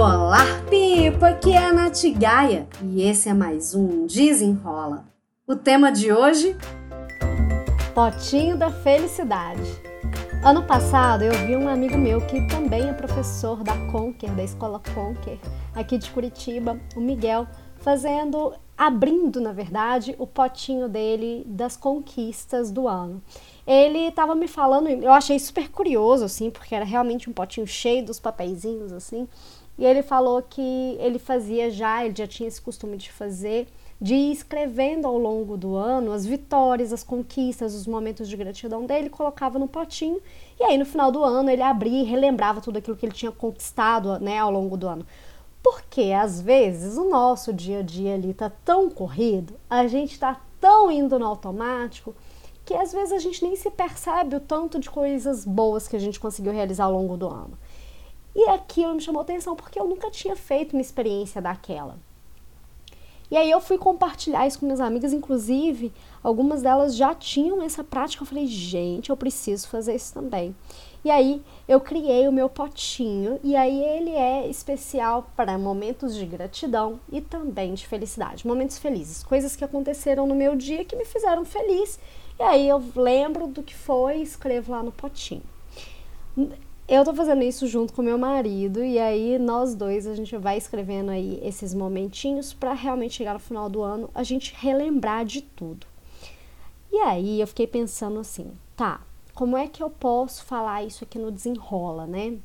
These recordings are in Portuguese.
Olá, Pipa! Aqui é a Nath Gaia e esse é mais um Desenrola. O tema de hoje? Potinho da Felicidade. Ano passado eu vi um amigo meu que também é professor da Conquer, da escola Conquer, aqui de Curitiba, o Miguel, fazendo, abrindo na verdade, o potinho dele das conquistas do ano ele estava me falando, eu achei super curioso, assim, porque era realmente um potinho cheio dos papeizinhos, assim. E ele falou que ele fazia já, ele já tinha esse costume de fazer, de ir escrevendo ao longo do ano as vitórias, as conquistas, os momentos de gratidão dele, colocava no potinho, e aí no final do ano ele abria e relembrava tudo aquilo que ele tinha conquistado, né, ao longo do ano. Porque às vezes o nosso dia a dia ali tá tão corrido, a gente tá tão indo no automático, que às vezes a gente nem se percebe o tanto de coisas boas que a gente conseguiu realizar ao longo do ano. E aquilo me chamou atenção porque eu nunca tinha feito uma experiência daquela. E aí eu fui compartilhar isso com minhas amigas, inclusive algumas delas já tinham essa prática. Eu falei, gente, eu preciso fazer isso também. E aí eu criei o meu potinho e aí ele é especial para momentos de gratidão e também de felicidade, momentos felizes, coisas que aconteceram no meu dia que me fizeram feliz e aí eu lembro do que foi escrevo lá no potinho. Eu tô fazendo isso junto com meu marido e aí nós dois a gente vai escrevendo aí esses momentinhos para realmente chegar no final do ano a gente relembrar de tudo. E aí eu fiquei pensando assim, tá, como é que eu posso falar isso aqui no desenrola, né?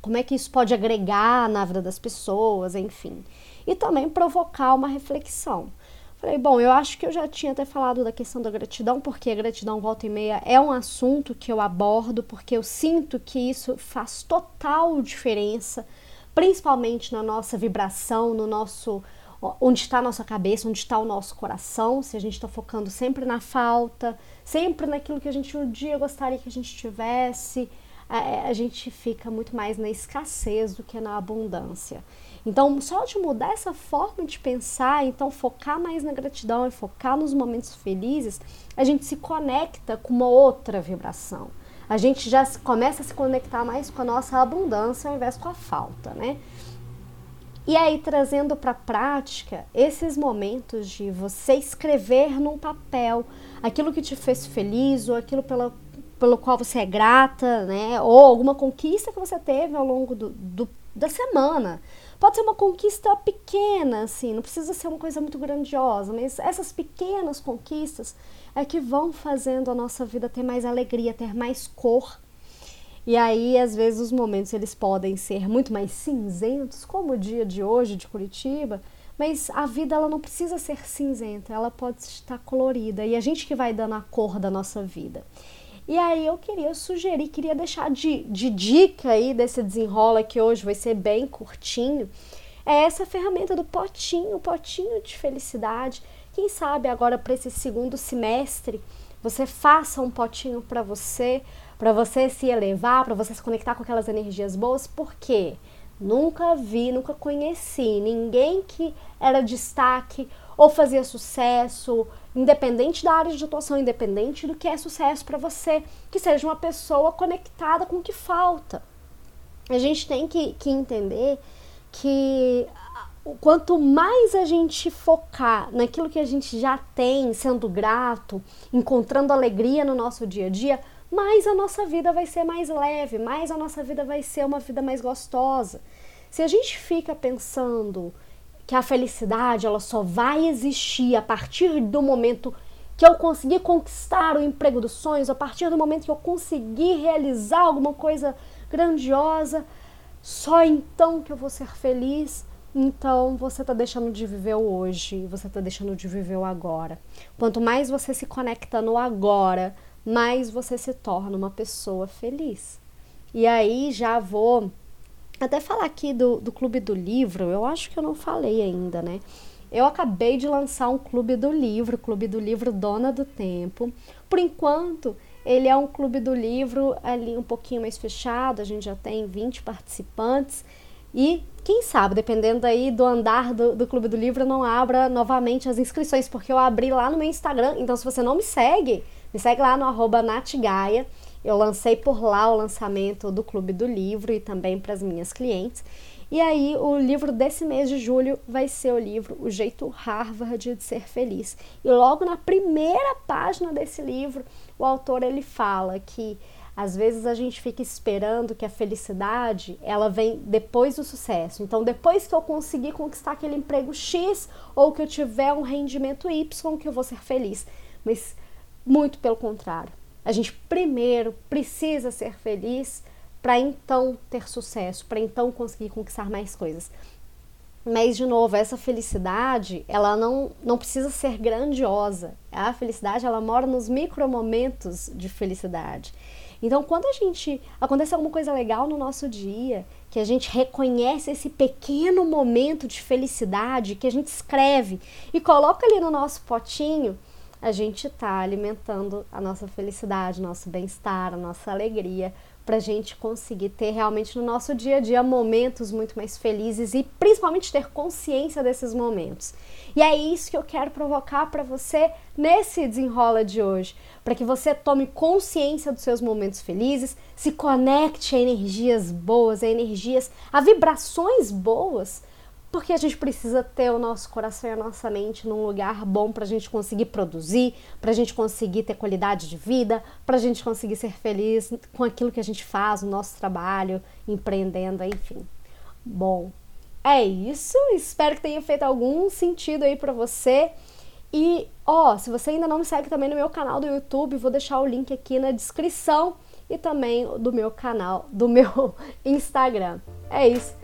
Como é que isso pode agregar na vida das pessoas, enfim. E também provocar uma reflexão. Falei, bom, eu acho que eu já tinha até falado da questão da gratidão, porque a gratidão volta e meia é um assunto que eu abordo, porque eu sinto que isso faz total diferença, principalmente na nossa vibração, no nosso onde está a nossa cabeça, onde está o nosso coração, se a gente está focando sempre na falta, sempre naquilo que a gente um dia gostaria que a gente tivesse, a, a gente fica muito mais na escassez do que na abundância. Então, só de mudar essa forma de pensar, então focar mais na gratidão e focar nos momentos felizes, a gente se conecta com uma outra vibração. A gente já começa a se conectar mais com a nossa abundância ao invés com a falta, né? E aí, trazendo para a prática esses momentos de você escrever num papel aquilo que te fez feliz ou aquilo pela, pelo qual você é grata, né? Ou alguma conquista que você teve ao longo do, do da semana. Pode ser uma conquista pequena, assim, não precisa ser uma coisa muito grandiosa, mas essas pequenas conquistas é que vão fazendo a nossa vida ter mais alegria, ter mais cor. E aí, às vezes, os momentos eles podem ser muito mais cinzentos, como o dia de hoje de Curitiba, mas a vida ela não precisa ser cinzenta, ela pode estar colorida e a gente que vai dando a cor da nossa vida. E aí eu queria sugerir, queria deixar de, de dica aí desse desenrola que hoje vai ser bem curtinho, é essa ferramenta do potinho, potinho de felicidade. Quem sabe agora para esse segundo semestre você faça um potinho para você, para você se elevar, para você se conectar com aquelas energias boas, porque nunca vi, nunca conheci ninguém que era destaque ou fazia sucesso, independente da área de atuação, independente do que é sucesso para você, que seja uma pessoa conectada com o que falta. A gente tem que, que entender que quanto mais a gente focar naquilo que a gente já tem, sendo grato, encontrando alegria no nosso dia a dia, mais a nossa vida vai ser mais leve, mais a nossa vida vai ser uma vida mais gostosa. Se a gente fica pensando que a felicidade ela só vai existir a partir do momento que eu conseguir conquistar o emprego dos sonhos, a partir do momento que eu conseguir realizar alguma coisa grandiosa, só então que eu vou ser feliz. Então você está deixando de viver o hoje, você está deixando de viver o agora. Quanto mais você se conecta no agora, mais você se torna uma pessoa feliz. E aí já vou até falar aqui do, do Clube do Livro, eu acho que eu não falei ainda, né? Eu acabei de lançar um Clube do Livro, Clube do Livro Dona do Tempo. Por enquanto, ele é um Clube do Livro ali um pouquinho mais fechado, a gente já tem 20 participantes. E quem sabe, dependendo aí do andar do, do Clube do Livro, não abra novamente as inscrições, porque eu abri lá no meu Instagram. Então, se você não me segue, me segue lá no arroba natgaia Eu lancei por lá o lançamento do Clube do Livro e também para as minhas clientes. E aí, o livro desse mês de julho vai ser o livro O Jeito Harvard de Ser Feliz. E logo na primeira página desse livro, o autor ele fala que às vezes a gente fica esperando que a felicidade ela vem depois do sucesso. Então, depois que eu conseguir conquistar aquele emprego X ou que eu tiver um rendimento Y, que eu vou ser feliz. Mas muito pelo contrário. A gente primeiro precisa ser feliz para então ter sucesso, para então conseguir conquistar mais coisas. Mas, de novo, essa felicidade, ela não, não precisa ser grandiosa. A felicidade, ela mora nos micromomentos de felicidade. Então, quando a gente acontece alguma coisa legal no nosso dia, que a gente reconhece esse pequeno momento de felicidade, que a gente escreve e coloca ali no nosso potinho, a gente está alimentando a nossa felicidade, nosso bem-estar, a nossa alegria, para a gente conseguir ter realmente no nosso dia a dia momentos muito mais felizes e principalmente ter consciência desses momentos. E é isso que eu quero provocar para você nesse desenrola de hoje, para que você tome consciência dos seus momentos felizes, se conecte a energias boas, a energias, a vibrações boas porque a gente precisa ter o nosso coração e a nossa mente num lugar bom para a gente conseguir produzir, para a gente conseguir ter qualidade de vida, para a gente conseguir ser feliz com aquilo que a gente faz, o nosso trabalho, empreendendo, enfim. Bom, é isso. Espero que tenha feito algum sentido aí para você. E, ó, se você ainda não me segue também no meu canal do YouTube, vou deixar o link aqui na descrição e também do meu canal, do meu Instagram. É isso.